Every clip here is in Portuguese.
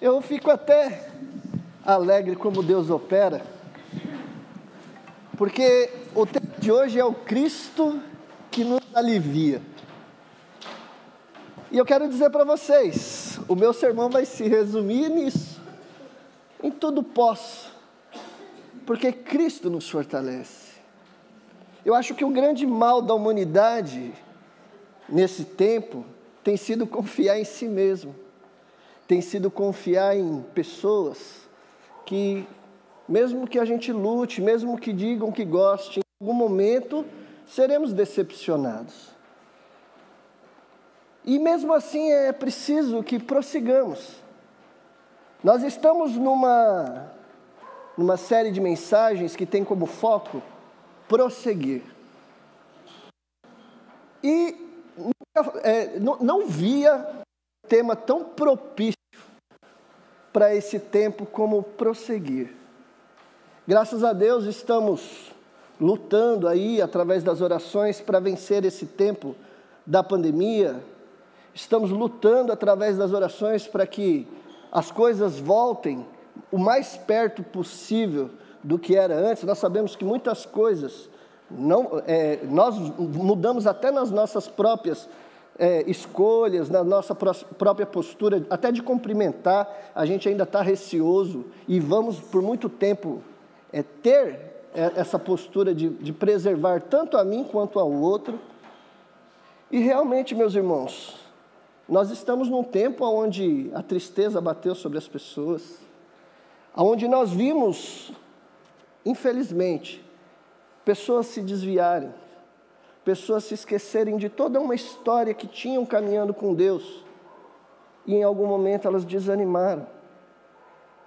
Eu fico até alegre como Deus opera, porque o tema de hoje é o Cristo que nos alivia. E eu quero dizer para vocês, o meu sermão vai se resumir nisso. Em tudo posso, porque Cristo nos fortalece. Eu acho que o grande mal da humanidade nesse tempo tem sido confiar em si mesmo, tem sido confiar em pessoas que, mesmo que a gente lute, mesmo que digam que goste, em algum momento seremos decepcionados. E mesmo assim é preciso que prossigamos. Nós estamos numa, numa série de mensagens que tem como foco prosseguir. E é, não, não via tema tão propício para esse tempo como prosseguir. Graças a Deus estamos lutando aí através das orações para vencer esse tempo da pandemia. Estamos lutando através das orações para que as coisas voltem o mais perto possível do que era antes. Nós sabemos que muitas coisas não, é, nós mudamos até nas nossas próprias é, escolhas, na nossa própria postura, até de cumprimentar, a gente ainda está receoso e vamos por muito tempo é, ter é, essa postura de, de preservar tanto a mim quanto ao outro. E realmente, meus irmãos, nós estamos num tempo onde a tristeza bateu sobre as pessoas, onde nós vimos, infelizmente, pessoas se desviarem, pessoas se esquecerem de toda uma história que tinham caminhando com Deus e em algum momento elas desanimaram.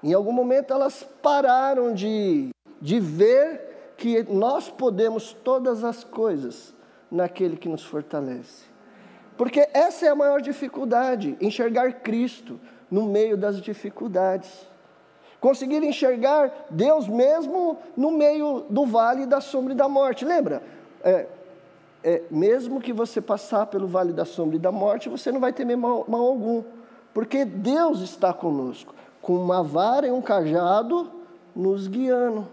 Em algum momento elas pararam de, de ver que nós podemos todas as coisas naquele que nos fortalece. Porque essa é a maior dificuldade, enxergar Cristo no meio das dificuldades. Conseguir enxergar Deus mesmo no meio do vale da sombra e da morte. Lembra? É, é, mesmo que você passar pelo vale da sombra e da morte, você não vai temer mal, mal algum, porque Deus está conosco, com uma vara e um cajado nos guiando.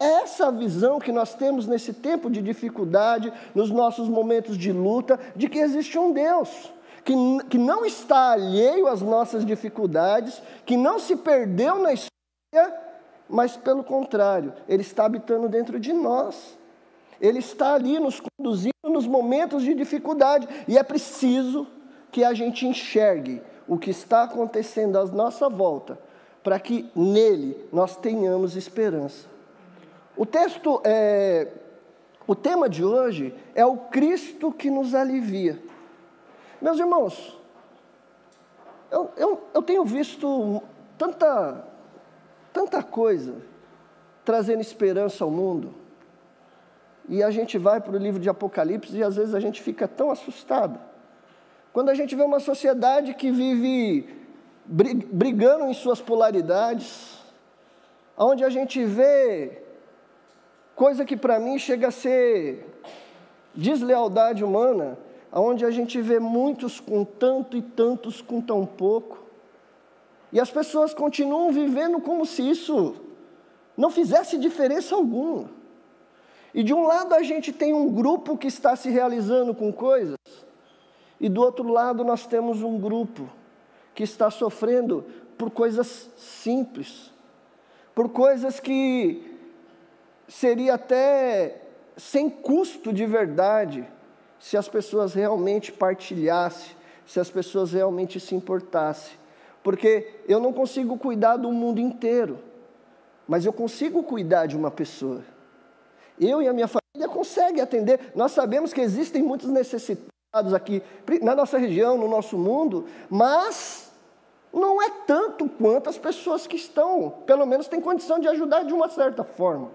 Essa visão que nós temos nesse tempo de dificuldade, nos nossos momentos de luta, de que existe um Deus, que, que não está alheio às nossas dificuldades, que não se perdeu na história, mas pelo contrário, Ele está habitando dentro de nós. Ele está ali nos conduzindo nos momentos de dificuldade e é preciso que a gente enxergue o que está acontecendo à nossa volta, para que nele nós tenhamos esperança. O texto, é, o tema de hoje é o Cristo que nos alivia. Meus irmãos, eu, eu, eu tenho visto tanta, tanta coisa trazendo esperança ao mundo. E a gente vai para o livro de Apocalipse e às vezes a gente fica tão assustado. Quando a gente vê uma sociedade que vive brigando em suas polaridades, onde a gente vê coisa que para mim chega a ser deslealdade humana, onde a gente vê muitos com tanto e tantos com tão pouco, e as pessoas continuam vivendo como se isso não fizesse diferença alguma. E de um lado a gente tem um grupo que está se realizando com coisas, e do outro lado nós temos um grupo que está sofrendo por coisas simples, por coisas que seria até sem custo de verdade, se as pessoas realmente partilhassem, se as pessoas realmente se importassem. Porque eu não consigo cuidar do mundo inteiro, mas eu consigo cuidar de uma pessoa. Eu e a minha família conseguem atender. Nós sabemos que existem muitos necessitados aqui na nossa região, no nosso mundo, mas não é tanto quanto as pessoas que estão, pelo menos têm condição de ajudar de uma certa forma.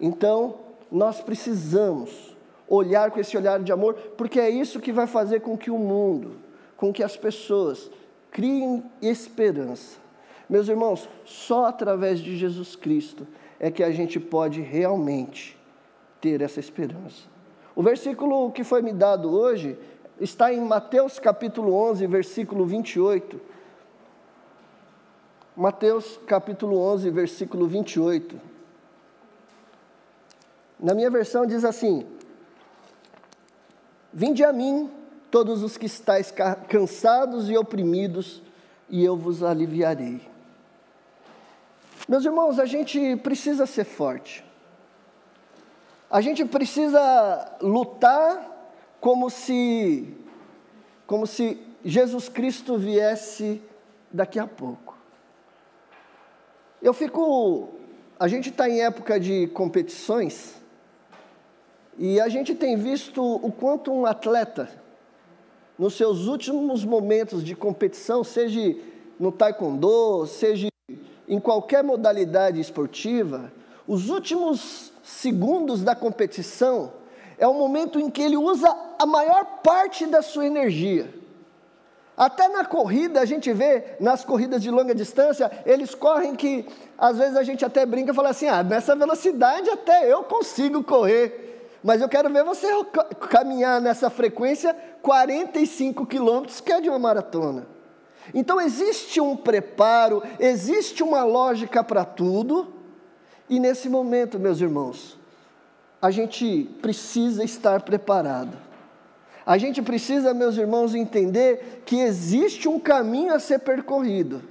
Então, nós precisamos olhar com esse olhar de amor, porque é isso que vai fazer com que o mundo, com que as pessoas criem esperança. Meus irmãos, só através de Jesus Cristo é que a gente pode realmente ter essa esperança. O versículo que foi me dado hoje está em Mateus capítulo 11, versículo 28. Mateus capítulo 11, versículo 28. Na minha versão diz assim: Vinde a mim, todos os que estáis cansados e oprimidos, e eu vos aliviarei. Meus irmãos, a gente precisa ser forte. A gente precisa lutar como se como se Jesus Cristo viesse daqui a pouco. Eu fico. A gente está em época de competições e a gente tem visto o quanto um atleta, nos seus últimos momentos de competição, seja no taekwondo, seja em qualquer modalidade esportiva, os últimos segundos da competição é o momento em que ele usa a maior parte da sua energia. Até na corrida, a gente vê, nas corridas de longa distância, eles correm que, às vezes a gente até brinca e fala assim: ah, nessa velocidade até eu consigo correr, mas eu quero ver você caminhar nessa frequência 45 quilômetros, que é de uma maratona. Então existe um preparo, existe uma lógica para tudo, e nesse momento, meus irmãos, a gente precisa estar preparado. A gente precisa, meus irmãos, entender que existe um caminho a ser percorrido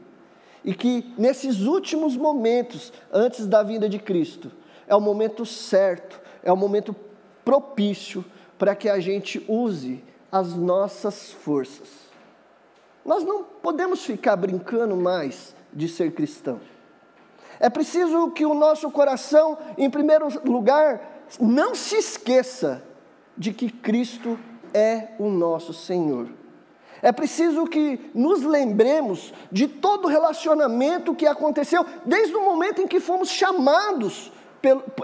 e que nesses últimos momentos, antes da vinda de Cristo, é o momento certo, é o momento propício para que a gente use as nossas forças. Nós não podemos ficar brincando mais de ser cristão. É preciso que o nosso coração, em primeiro lugar, não se esqueça de que Cristo é o nosso Senhor. É preciso que nos lembremos de todo o relacionamento que aconteceu desde o momento em que fomos chamados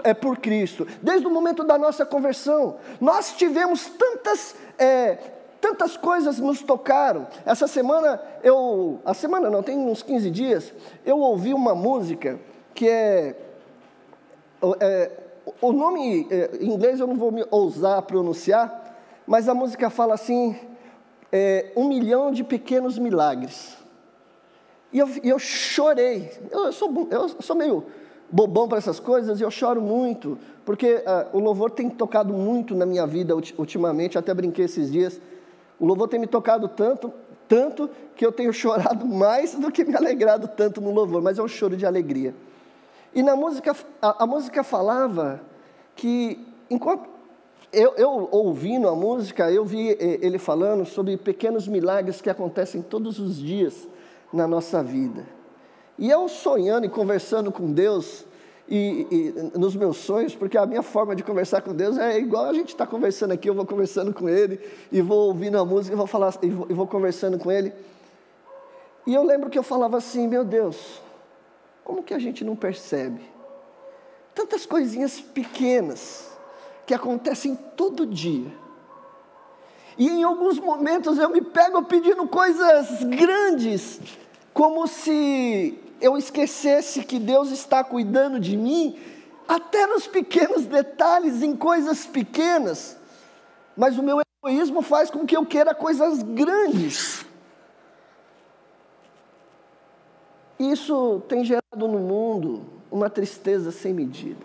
é, por Cristo, desde o momento da nossa conversão. Nós tivemos tantas, é, tantas coisas nos tocaram. Essa semana, eu, a semana não, tem uns 15 dias, eu ouvi uma música que é, é o nome é, em inglês eu não vou me ousar pronunciar, mas a música fala assim: é, um milhão de pequenos milagres. E eu, eu chorei. Eu, eu, sou, eu sou meio bobão para essas coisas e eu choro muito, porque uh, o louvor tem tocado muito na minha vida ultimamente. Até brinquei esses dias. O louvor tem me tocado tanto, tanto que eu tenho chorado mais do que me alegrado tanto no louvor, mas é um choro de alegria. E na música, a, a música falava que enquanto eu, eu, ouvindo a música, eu vi eh, ele falando sobre pequenos milagres que acontecem todos os dias na nossa vida. E eu sonhando e conversando com Deus, e, e, nos meus sonhos, porque a minha forma de conversar com Deus é igual a gente está conversando aqui, eu vou conversando com Ele, e vou ouvindo a música, e vou, falar, e vou, e vou conversando com Ele. E eu lembro que eu falava assim, meu Deus, como que a gente não percebe? Tantas coisinhas pequenas, que acontecem todo dia. E em alguns momentos eu me pego pedindo coisas grandes, como se eu esquecesse que Deus está cuidando de mim, até nos pequenos detalhes, em coisas pequenas. Mas o meu egoísmo faz com que eu queira coisas grandes. Isso tem gerado no mundo uma tristeza sem medida.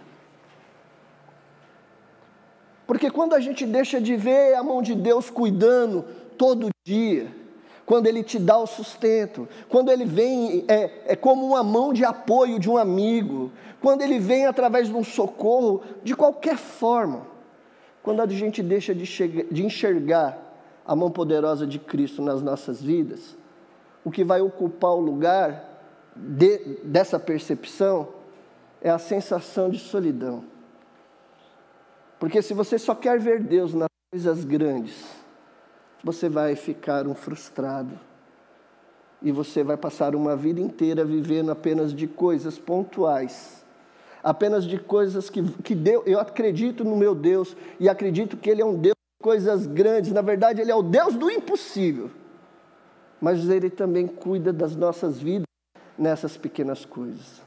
Porque quando a gente deixa de ver a mão de Deus cuidando todo dia, quando Ele te dá o sustento, quando Ele vem é, é como uma mão de apoio de um amigo, quando Ele vem através de um socorro, de qualquer forma, quando a gente deixa de, chegar, de enxergar a mão poderosa de Cristo nas nossas vidas, o que vai ocupar o lugar de, dessa percepção é a sensação de solidão. Porque se você só quer ver Deus nas coisas grandes, você vai ficar um frustrado. E você vai passar uma vida inteira vivendo apenas de coisas pontuais. Apenas de coisas que, que Deus, eu acredito no meu Deus e acredito que Ele é um Deus de coisas grandes. Na verdade, Ele é o Deus do impossível. Mas Ele também cuida das nossas vidas nessas pequenas coisas.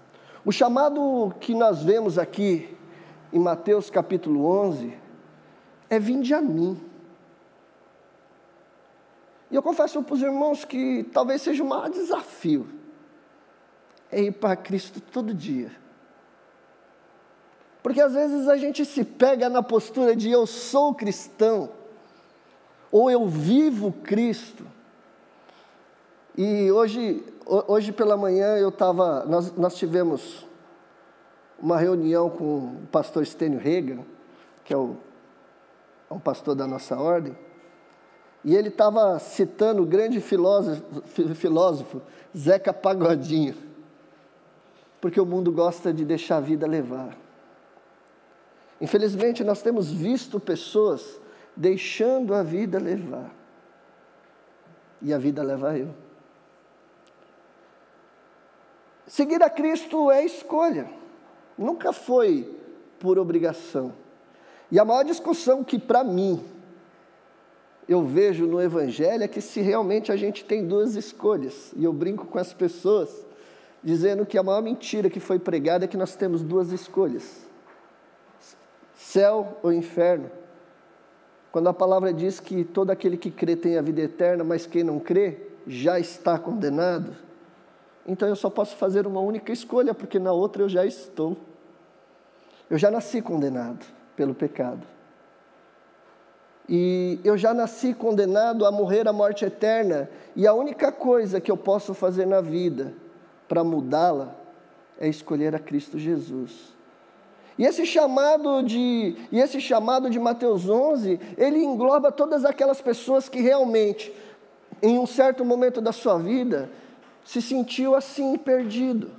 O chamado que nós vemos aqui em Mateus capítulo 11 é: Vinde a mim. E eu confesso para os irmãos que talvez seja o maior desafio é ir para Cristo todo dia. Porque às vezes a gente se pega na postura de eu sou cristão, ou eu vivo Cristo. E hoje, hoje pela manhã eu estava, nós, nós tivemos uma reunião com o pastor Stênio Regan, que é, o, é um pastor da nossa ordem, e ele estava citando o grande filósofo, filósofo Zeca Pagodinho, porque o mundo gosta de deixar a vida levar. Infelizmente, nós temos visto pessoas deixando a vida levar, e a vida leva eu. Seguir a Cristo é escolha, nunca foi por obrigação. E a maior discussão que, para mim, eu vejo no Evangelho é que se realmente a gente tem duas escolhas, e eu brinco com as pessoas, dizendo que a maior mentira que foi pregada é que nós temos duas escolhas: céu ou inferno. Quando a palavra diz que todo aquele que crê tem a vida eterna, mas quem não crê já está condenado, então eu só posso fazer uma única escolha, porque na outra eu já estou. Eu já nasci condenado pelo pecado. E eu já nasci condenado a morrer a morte eterna, e a única coisa que eu posso fazer na vida para mudá-la é escolher a Cristo Jesus. E esse chamado de e esse chamado de Mateus 11, ele engloba todas aquelas pessoas que realmente em um certo momento da sua vida se sentiu assim perdido,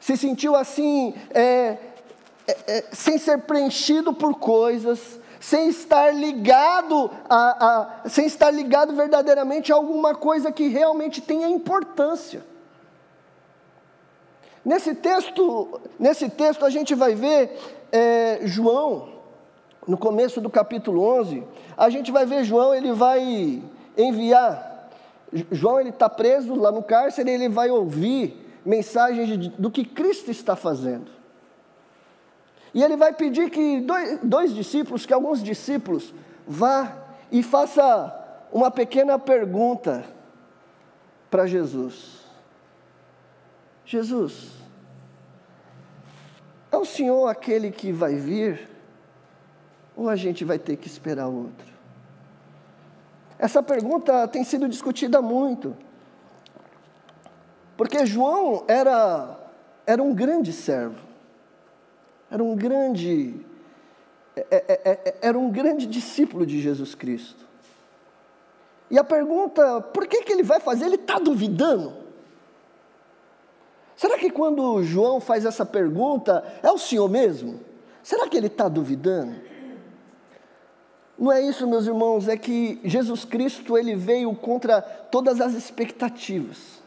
se sentiu assim é, é, é, sem ser preenchido por coisas, sem estar ligado a, a, sem estar ligado verdadeiramente a alguma coisa que realmente tenha importância. Nesse texto, nesse texto a gente vai ver é, João, no começo do capítulo 11, a gente vai ver João, ele vai enviar, João ele está preso lá no cárcere, ele vai ouvir mensagens do que Cristo está fazendo. E ele vai pedir que dois, dois discípulos, que alguns discípulos, vá e faça uma pequena pergunta para Jesus. Jesus, é o Senhor aquele que vai vir? Ou a gente vai ter que esperar outro? Essa pergunta tem sido discutida muito. Porque João era, era um grande servo era um grande, é, é, é, era um grande discípulo de Jesus Cristo. E a pergunta, por que, que ele vai fazer? Ele está duvidando? Será que quando João faz essa pergunta, é o Senhor mesmo? Será que ele está duvidando? Não é isso, meus irmãos, é que Jesus Cristo ele veio contra todas as expectativas.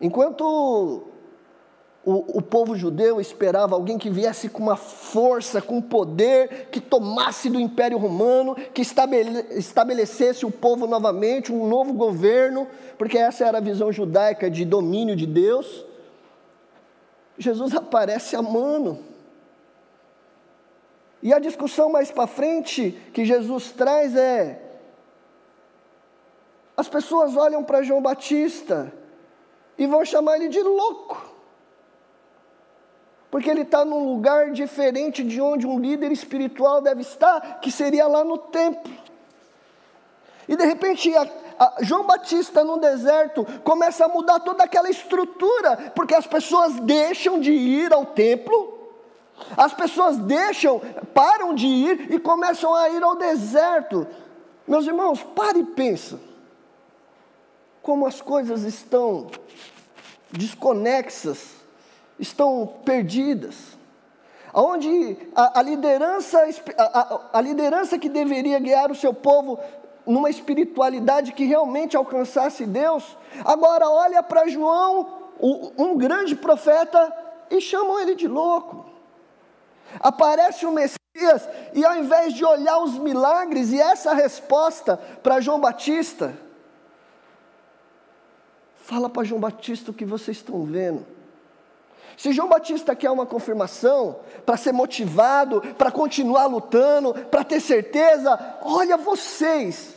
Enquanto o, o, povo judeu esperava alguém que viesse com uma força, com poder, que tomasse do Império Romano, que estabelecesse o povo novamente, um novo governo, porque essa era a visão judaica de domínio de Deus. Jesus aparece amando. E a discussão mais para frente que Jesus traz é: as pessoas olham para João Batista e vão chamar ele de louco porque ele está num lugar diferente de onde um líder espiritual deve estar, que seria lá no templo. E de repente, a, a João Batista no deserto começa a mudar toda aquela estrutura, porque as pessoas deixam de ir ao templo, as pessoas deixam, param de ir e começam a ir ao deserto. Meus irmãos, pare e pensa. Como as coisas estão desconexas estão perdidas. Onde a, a liderança, a, a liderança que deveria guiar o seu povo numa espiritualidade que realmente alcançasse Deus, agora olha para João, um grande profeta, e chamam ele de louco. Aparece o Messias, e ao invés de olhar os milagres e essa resposta para João Batista, fala para João Batista o que vocês estão vendo. Se João Batista quer uma confirmação, para ser motivado, para continuar lutando, para ter certeza, olha vocês.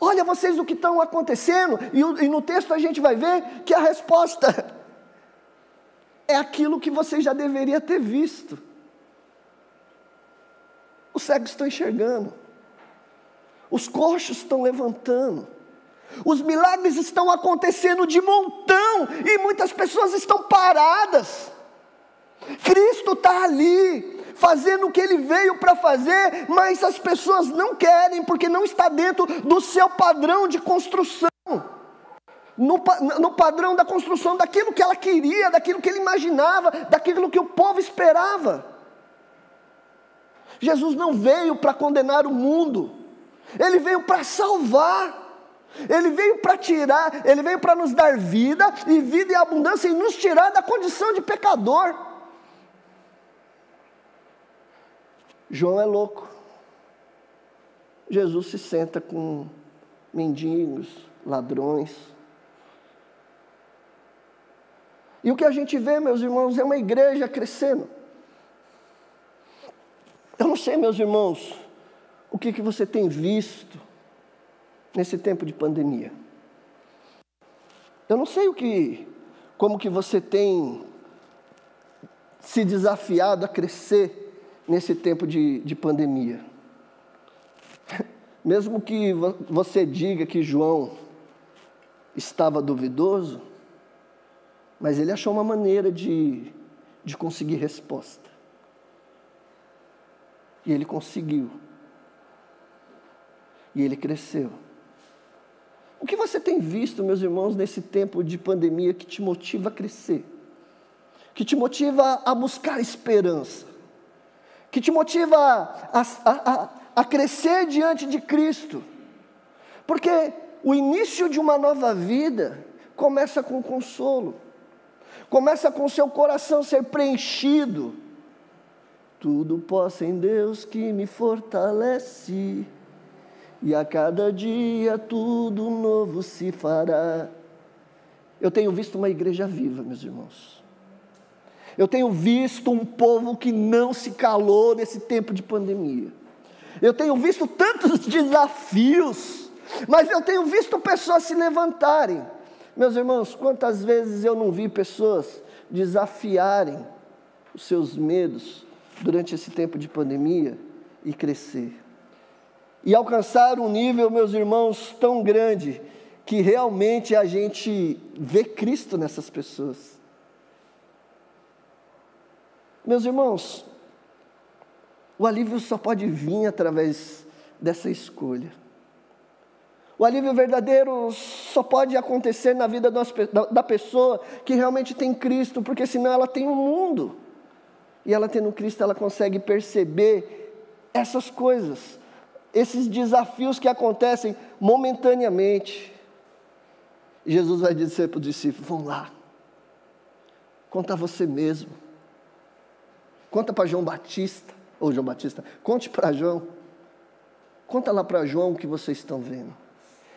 Olha vocês o que estão acontecendo, e, e no texto a gente vai ver que a resposta é aquilo que você já deveria ter visto. Os cegos estão enxergando, os coxos estão levantando, os milagres estão acontecendo de montão e muitas pessoas estão paradas. Cristo está ali, fazendo o que ele veio para fazer, mas as pessoas não querem, porque não está dentro do seu padrão de construção, no, no padrão da construção daquilo que ela queria, daquilo que ele imaginava, daquilo que o povo esperava. Jesus não veio para condenar o mundo, ele veio para salvar. Ele veio para tirar, ele veio para nos dar vida e vida e abundância e nos tirar da condição de pecador. João é louco. Jesus se senta com mendigos, ladrões. E o que a gente vê, meus irmãos, é uma igreja crescendo. Eu não sei, meus irmãos, o que, que você tem visto nesse tempo de pandemia. Eu não sei o que, como que você tem se desafiado a crescer nesse tempo de, de pandemia. Mesmo que você diga que João estava duvidoso, mas ele achou uma maneira de, de conseguir resposta. E ele conseguiu. E ele cresceu. O que você tem visto, meus irmãos, nesse tempo de pandemia que te motiva a crescer? Que te motiva a buscar esperança? que te motiva a, a, a, a crescer diante de Cristo. Porque o início de uma nova vida começa com consolo, começa com seu coração ser preenchido. Tudo posso em Deus que me fortalece, e a cada dia tudo novo se fará. Eu tenho visto uma igreja viva, meus irmãos. Eu tenho visto um povo que não se calou nesse tempo de pandemia. Eu tenho visto tantos desafios, mas eu tenho visto pessoas se levantarem. Meus irmãos, quantas vezes eu não vi pessoas desafiarem os seus medos durante esse tempo de pandemia e crescer. E alcançar um nível, meus irmãos, tão grande que realmente a gente vê Cristo nessas pessoas. Meus irmãos, o alívio só pode vir através dessa escolha. O alívio verdadeiro só pode acontecer na vida da pessoa que realmente tem Cristo, porque senão ela tem o um mundo. E ela tendo Cristo, ela consegue perceber essas coisas, esses desafios que acontecem momentaneamente. Jesus vai dizer para os discípulos: vão lá, conta você mesmo Conta para João Batista, ou João Batista, conte para João. Conta lá para João o que vocês estão vendo.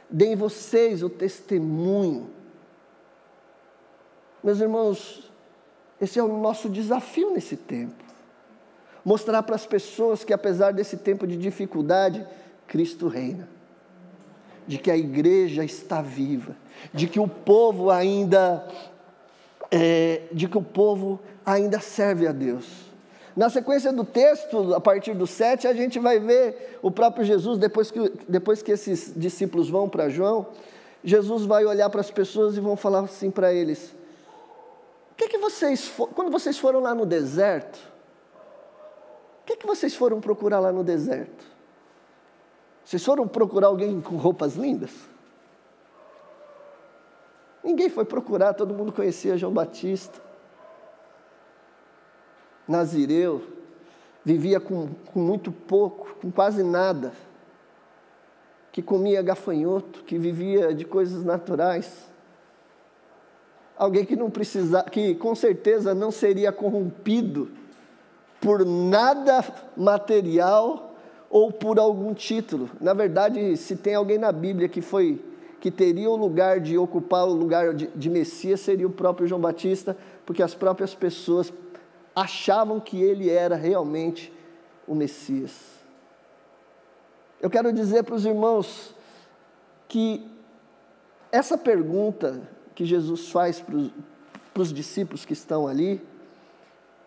Deem vocês o testemunho. Meus irmãos, esse é o nosso desafio nesse tempo. Mostrar para as pessoas que, apesar desse tempo de dificuldade, Cristo reina. De que a igreja está viva. De que o povo ainda. É, de que o povo ainda serve a Deus. Na sequência do texto, a partir do 7, a gente vai ver o próprio Jesus, depois que, depois que esses discípulos vão para João, Jesus vai olhar para as pessoas e vão falar assim para eles: O que, que vocês, quando vocês foram lá no deserto, o que, que vocês foram procurar lá no deserto? Vocês foram procurar alguém com roupas lindas? Ninguém foi procurar, todo mundo conhecia João Batista. Nazireu, vivia com, com muito pouco, com quase nada, que comia gafanhoto, que vivia de coisas naturais. Alguém que não precisa, que com certeza não seria corrompido por nada material ou por algum título. Na verdade, se tem alguém na Bíblia que foi que teria o lugar de ocupar o lugar de, de Messias, seria o próprio João Batista, porque as próprias pessoas achavam que ele era realmente o Messias. Eu quero dizer para os irmãos que essa pergunta que Jesus faz para os discípulos que estão ali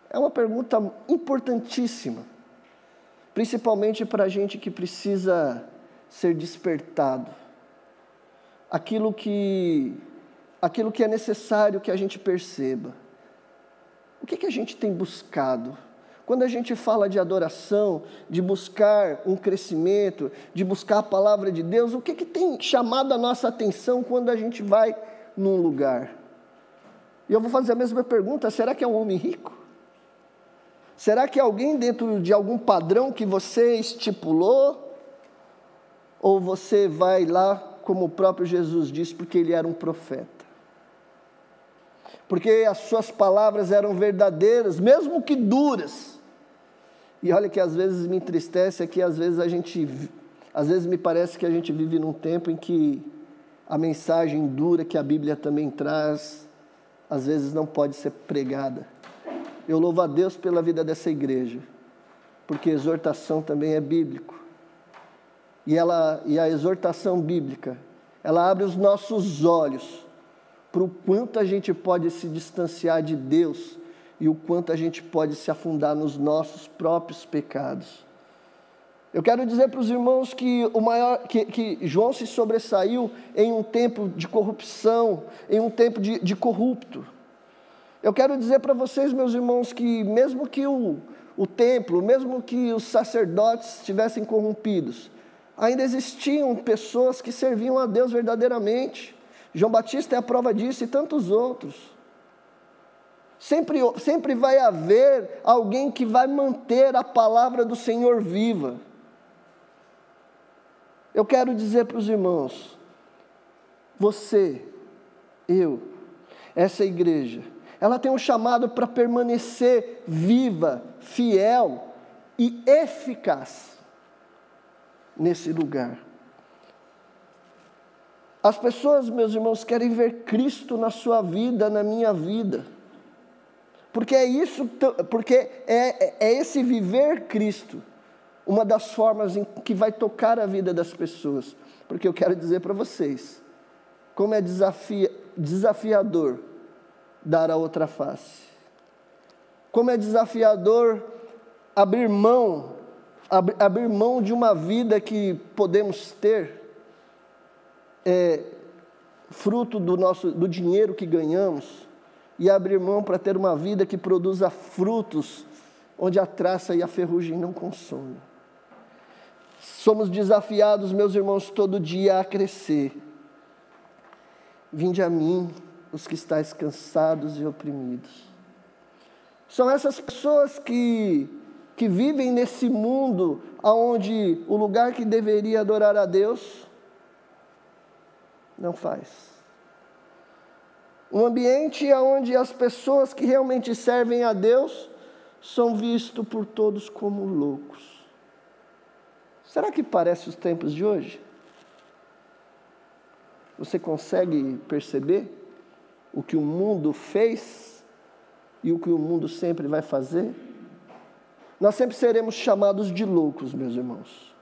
é uma pergunta importantíssima, principalmente para a gente que precisa ser despertado. Aquilo que, aquilo que é necessário que a gente perceba. O que, que a gente tem buscado? Quando a gente fala de adoração, de buscar um crescimento, de buscar a palavra de Deus, o que, que tem chamado a nossa atenção quando a gente vai num lugar? E eu vou fazer a mesma pergunta: será que é um homem rico? Será que alguém dentro de algum padrão que você estipulou? Ou você vai lá, como o próprio Jesus disse, porque ele era um profeta? Porque as suas palavras eram verdadeiras, mesmo que duras e olha que às vezes me entristece é que às vezes a gente, às vezes me parece que a gente vive num tempo em que a mensagem dura que a Bíblia também traz, às vezes não pode ser pregada. Eu louvo a Deus pela vida dessa igreja, porque exortação também é bíblico. E, ela, e a exortação bíblica, ela abre os nossos olhos para o quanto a gente pode se distanciar de Deus e o quanto a gente pode se afundar nos nossos próprios pecados. Eu quero dizer para os irmãos que, o maior, que, que, João se sobressaiu em um tempo de corrupção, em um tempo de, de corrupto. Eu quero dizer para vocês, meus irmãos, que mesmo que o, o templo, mesmo que os sacerdotes estivessem corrompidos, ainda existiam pessoas que serviam a Deus verdadeiramente. João Batista é a prova disso e tantos outros. Sempre, sempre vai haver alguém que vai manter a palavra do Senhor viva. Eu quero dizer para os irmãos, você, eu, essa igreja, ela tem um chamado para permanecer viva, fiel e eficaz nesse lugar. As pessoas, meus irmãos, querem ver Cristo na sua vida, na minha vida. Porque é isso, porque é, é esse viver Cristo, uma das formas em que vai tocar a vida das pessoas. Porque eu quero dizer para vocês, como é desafia, desafiador dar a outra face. Como é desafiador abrir mão, abrir, abrir mão de uma vida que podemos ter, é, fruto do nosso do dinheiro que ganhamos e abrir mão para ter uma vida que produza frutos, onde a traça e a ferrugem não consomem. Somos desafiados, meus irmãos, todo dia a crescer. Vinde a mim, os que estáis cansados e oprimidos. São essas pessoas que, que vivem nesse mundo onde o lugar que deveria adorar a Deus não faz. Um ambiente onde as pessoas que realmente servem a Deus são vistos por todos como loucos. Será que parece os tempos de hoje? Você consegue perceber o que o mundo fez e o que o mundo sempre vai fazer? Nós sempre seremos chamados de loucos, meus irmãos.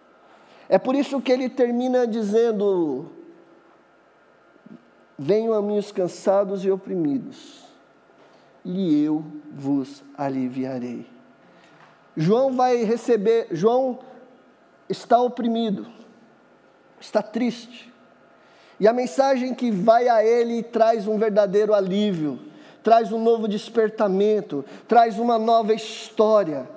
É por isso que ele termina dizendo: Venham a mim os cansados e oprimidos, e eu vos aliviarei. João vai receber, João está oprimido, está triste. E a mensagem que vai a ele traz um verdadeiro alívio, traz um novo despertamento, traz uma nova história.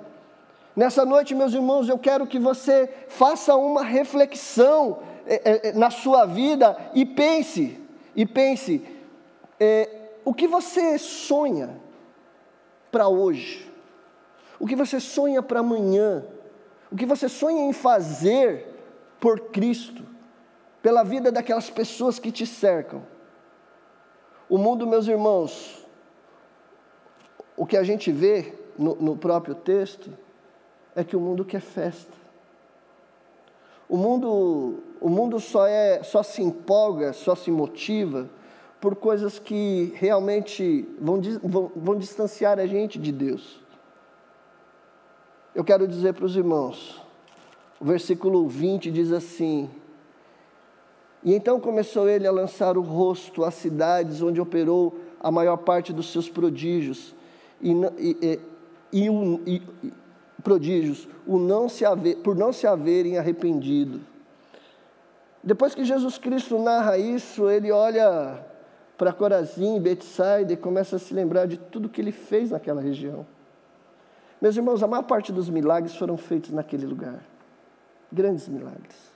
Nessa noite, meus irmãos, eu quero que você faça uma reflexão é, é, na sua vida e pense: e pense: é, o que você sonha para hoje? O que você sonha para amanhã? O que você sonha em fazer por Cristo, pela vida daquelas pessoas que te cercam? O mundo, meus irmãos, o que a gente vê no, no próprio texto é que o mundo quer festa. O mundo, o mundo só, é, só se empolga, só se motiva por coisas que realmente vão, vão, vão distanciar a gente de Deus. Eu quero dizer para os irmãos, o versículo 20 diz assim: E então começou ele a lançar o rosto às cidades onde operou a maior parte dos seus prodígios, e, e, e, e prodígios, o não se haver, por não se haverem arrependido. Depois que Jesus Cristo narra isso, ele olha para Corazim, Betsaida e começa a se lembrar de tudo que ele fez naquela região. Meus irmãos, a maior parte dos milagres foram feitos naquele lugar. Grandes milagres.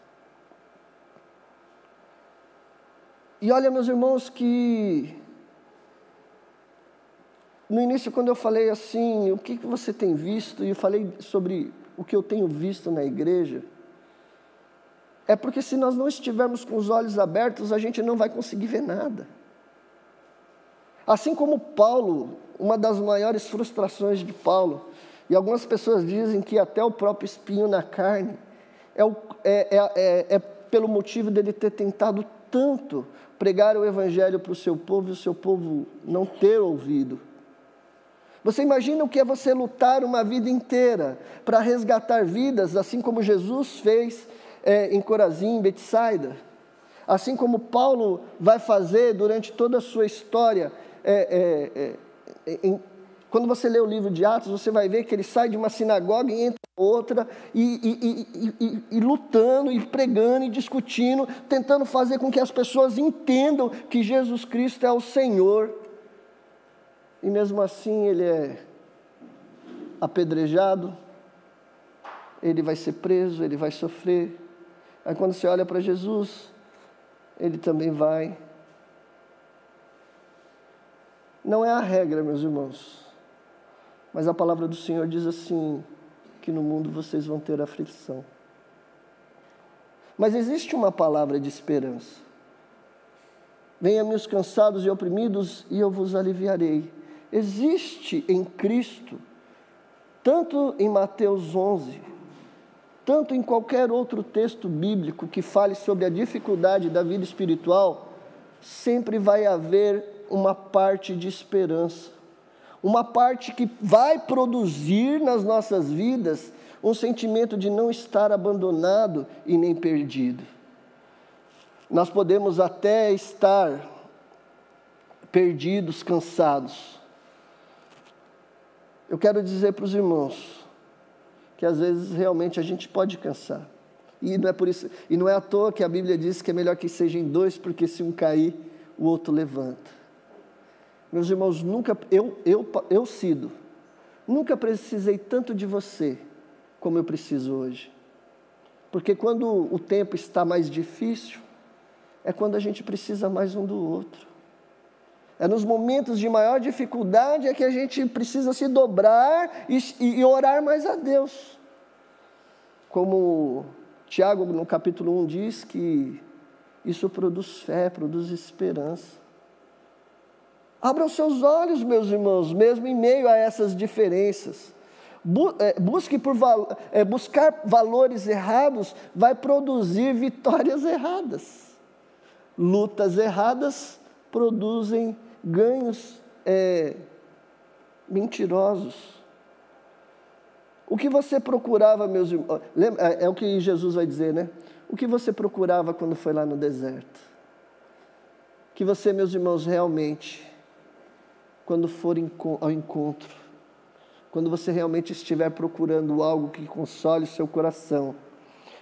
E olha, meus irmãos, que no início, quando eu falei assim, o que você tem visto, e eu falei sobre o que eu tenho visto na igreja, é porque se nós não estivermos com os olhos abertos, a gente não vai conseguir ver nada. Assim como Paulo, uma das maiores frustrações de Paulo, e algumas pessoas dizem que até o próprio espinho na carne é, o, é, é, é, é pelo motivo dele ter tentado tanto pregar o evangelho para o seu povo e o seu povo não ter ouvido. Você imagina o que é você lutar uma vida inteira para resgatar vidas, assim como Jesus fez é, em Corazim, em Betsaida? Assim como Paulo vai fazer durante toda a sua história. É, é, é em, quando você lê o livro de Atos, você vai ver que ele sai de uma sinagoga e entra outra, e, e, e, e, lutando, e pregando, e discutindo, tentando fazer com que as pessoas entendam que Jesus Cristo é o Senhor e mesmo assim ele é apedrejado, ele vai ser preso, ele vai sofrer. Aí quando você olha para Jesus, ele também vai. Não é a regra, meus irmãos, mas a palavra do Senhor diz assim: que no mundo vocês vão ter aflição. Mas existe uma palavra de esperança. Venha-me os cansados e oprimidos, e eu vos aliviarei existe em Cristo, tanto em Mateus 11, tanto em qualquer outro texto bíblico que fale sobre a dificuldade da vida espiritual, sempre vai haver uma parte de esperança, uma parte que vai produzir nas nossas vidas um sentimento de não estar abandonado e nem perdido. Nós podemos até estar perdidos, cansados, eu quero dizer para os irmãos que às vezes realmente a gente pode cansar. E não é por isso, e não é à toa que a Bíblia diz que é melhor que sejam dois, porque se um cair, o outro levanta. Meus irmãos, nunca eu eu eu Cido, nunca precisei tanto de você como eu preciso hoje. Porque quando o tempo está mais difícil, é quando a gente precisa mais um do outro. É nos momentos de maior dificuldade é que a gente precisa se dobrar e, e orar mais a Deus. Como Tiago, no capítulo 1, diz que isso produz fé, produz esperança. Abram seus olhos, meus irmãos, mesmo em meio a essas diferenças. É, busque por é, buscar valores errados vai produzir vitórias erradas. Lutas erradas produzem ganhos é, mentirosos. O que você procurava, meus irmãos? É, é o que Jesus vai dizer, né? O que você procurava quando foi lá no deserto? Que você, meus irmãos, realmente, quando for ao encontro, quando você realmente estiver procurando algo que console seu coração,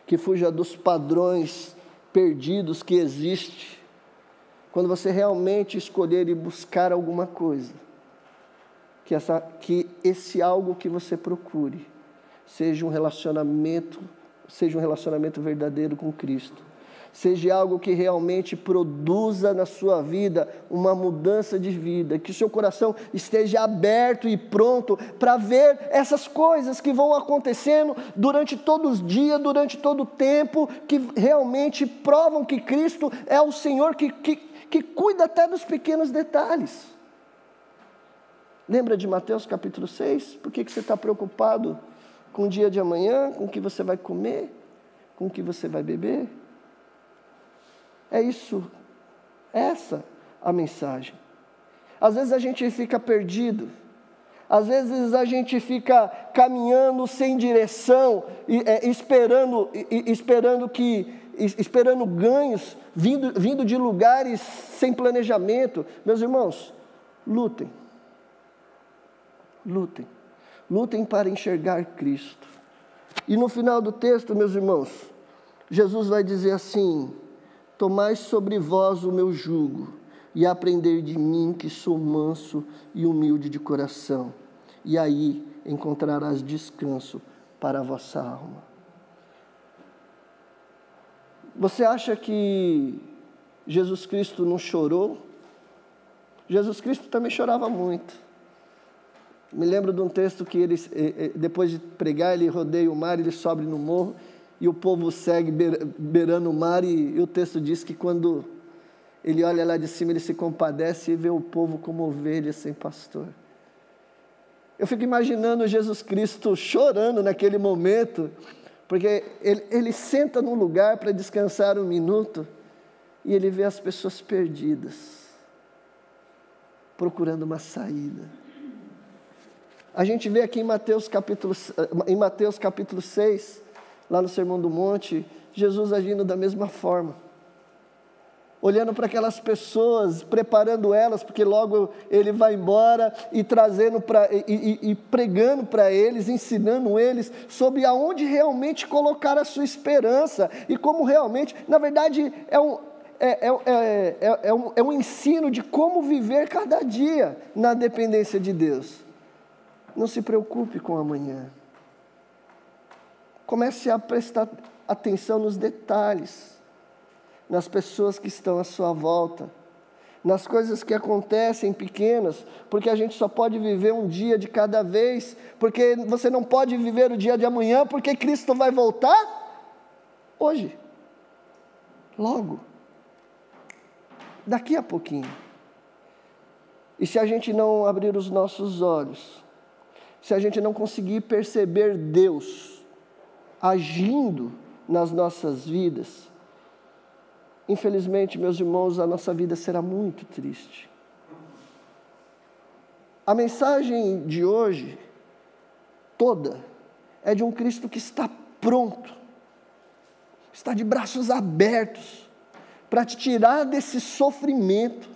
que fuja dos padrões perdidos que existem, quando você realmente escolher e buscar alguma coisa, que, essa, que esse algo que você procure seja um relacionamento, seja um relacionamento verdadeiro com Cristo. Seja algo que realmente produza na sua vida uma mudança de vida, que o seu coração esteja aberto e pronto para ver essas coisas que vão acontecendo durante todos os dias, durante todo o tempo, que realmente provam que Cristo é o Senhor que, que que cuida até dos pequenos detalhes. Lembra de Mateus capítulo 6? Por que, que você está preocupado com o dia de amanhã, com o que você vai comer, com o que você vai beber? É isso, essa a mensagem. Às vezes a gente fica perdido, às vezes a gente fica caminhando sem direção, é, esperando, esperando que esperando ganhos, vindo, vindo de lugares sem planejamento. Meus irmãos, lutem. Lutem. Lutem para enxergar Cristo. E no final do texto, meus irmãos, Jesus vai dizer assim: Tomai sobre vós o meu jugo e aprender de mim, que sou manso e humilde de coração, e aí encontrarás descanso para a vossa alma. Você acha que Jesus Cristo não chorou? Jesus Cristo também chorava muito. Me lembro de um texto que ele, eh, eh, depois de pregar, ele rodeia o mar, ele sobe no morro e o povo segue beirando o mar. E, e o texto diz que quando ele olha lá de cima, ele se compadece e vê o povo como ovelhas sem pastor. Eu fico imaginando Jesus Cristo chorando naquele momento, porque ele, ele senta num lugar para descansar um minuto e ele vê as pessoas perdidas, procurando uma saída. A gente vê aqui em Mateus capítulo, em Mateus capítulo 6, lá no Sermão do Monte, Jesus agindo da mesma forma. Olhando para aquelas pessoas, preparando elas, porque logo ele vai embora e trazendo para e, e, e pregando para eles, ensinando eles sobre aonde realmente colocar a sua esperança e como realmente, na verdade, é um, é, é, é, é, um, é um ensino de como viver cada dia na dependência de Deus. Não se preocupe com amanhã. Comece a prestar atenção nos detalhes, nas pessoas que estão à sua volta, nas coisas que acontecem pequenas, porque a gente só pode viver um dia de cada vez, porque você não pode viver o dia de amanhã, porque Cristo vai voltar hoje, logo, daqui a pouquinho. E se a gente não abrir os nossos olhos, se a gente não conseguir perceber Deus agindo nas nossas vidas, infelizmente, meus irmãos, a nossa vida será muito triste. A mensagem de hoje, toda, é de um Cristo que está pronto, está de braços abertos, para te tirar desse sofrimento,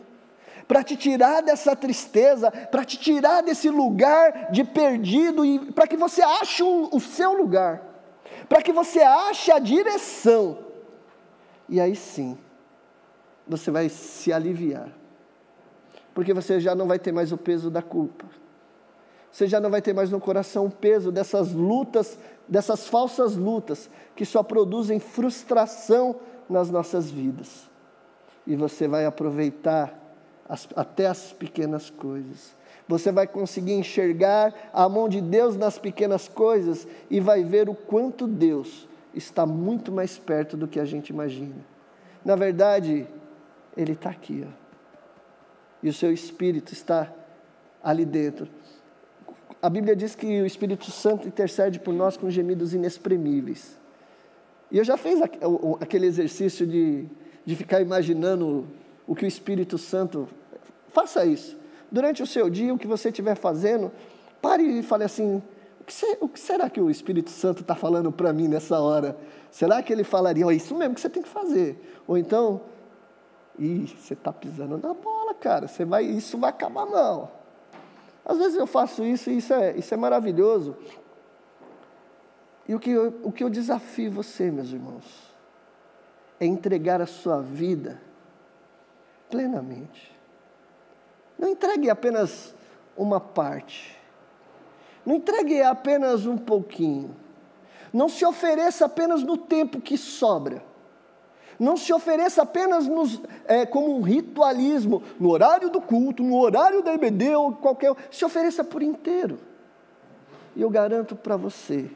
para te tirar dessa tristeza, para te tirar desse lugar de perdido e para que você ache o, o seu lugar, para que você ache a direção. E aí sim, você vai se aliviar, porque você já não vai ter mais o peso da culpa, você já não vai ter mais no coração o peso dessas lutas, dessas falsas lutas que só produzem frustração nas nossas vidas. E você vai aproveitar as, até as pequenas coisas. Você vai conseguir enxergar a mão de Deus nas pequenas coisas e vai ver o quanto Deus está muito mais perto do que a gente imagina. Na verdade, Ele está aqui, ó. e o seu Espírito está ali dentro. A Bíblia diz que o Espírito Santo intercede por nós com gemidos inexprimíveis. E eu já fiz aquele exercício de, de ficar imaginando o que o Espírito Santo. Faça isso. Durante o seu dia, o que você estiver fazendo, pare e fale assim: o que, será que o Espírito Santo está falando para mim nessa hora? Será que ele falaria, oh, isso mesmo que você tem que fazer? Ou então, ih, você está pisando na bola, cara, vai, isso vai acabar não. Às vezes eu faço isso e isso é, isso é maravilhoso. E o que, eu, o que eu desafio você, meus irmãos, é entregar a sua vida plenamente. Não entregue apenas uma parte. Não entregue apenas um pouquinho. Não se ofereça apenas no tempo que sobra. Não se ofereça apenas nos, é, como um ritualismo, no horário do culto, no horário da EBD ou qualquer. Se ofereça por inteiro. E eu garanto para você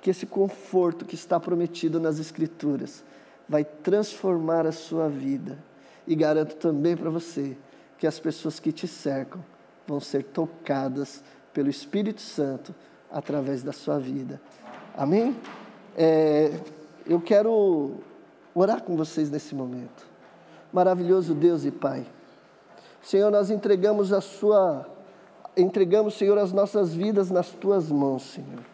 que esse conforto que está prometido nas Escrituras vai transformar a sua vida e garanto também para você que as pessoas que te cercam vão ser tocadas pelo Espírito Santo através da sua vida. Amém? É, eu quero orar com vocês nesse momento. Maravilhoso Deus e Pai. Senhor, nós entregamos a sua entregamos, Senhor, as nossas vidas nas tuas mãos, Senhor.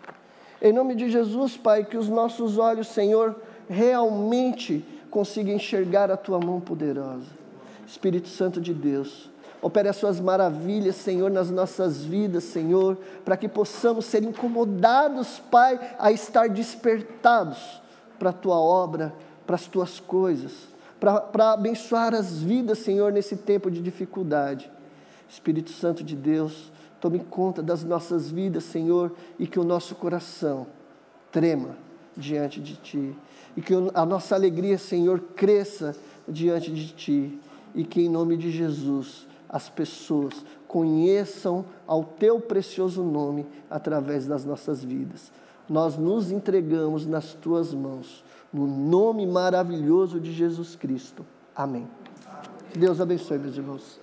Em nome de Jesus, Pai, que os nossos olhos, Senhor, realmente consiga enxergar a tua mão poderosa. Espírito Santo de Deus, opere as suas maravilhas, Senhor, nas nossas vidas, Senhor, para que possamos ser incomodados, Pai, a estar despertados para a tua obra, para as tuas coisas, para abençoar as vidas, Senhor, nesse tempo de dificuldade. Espírito Santo de Deus, tome conta das nossas vidas, Senhor, e que o nosso coração trema diante de Ti, e que a nossa alegria, Senhor, cresça diante de Ti, e que em nome de Jesus as pessoas conheçam ao Teu precioso nome através das nossas vidas. Nós nos entregamos nas Tuas mãos, no nome maravilhoso de Jesus Cristo. Amém. Deus abençoe, meus irmãos.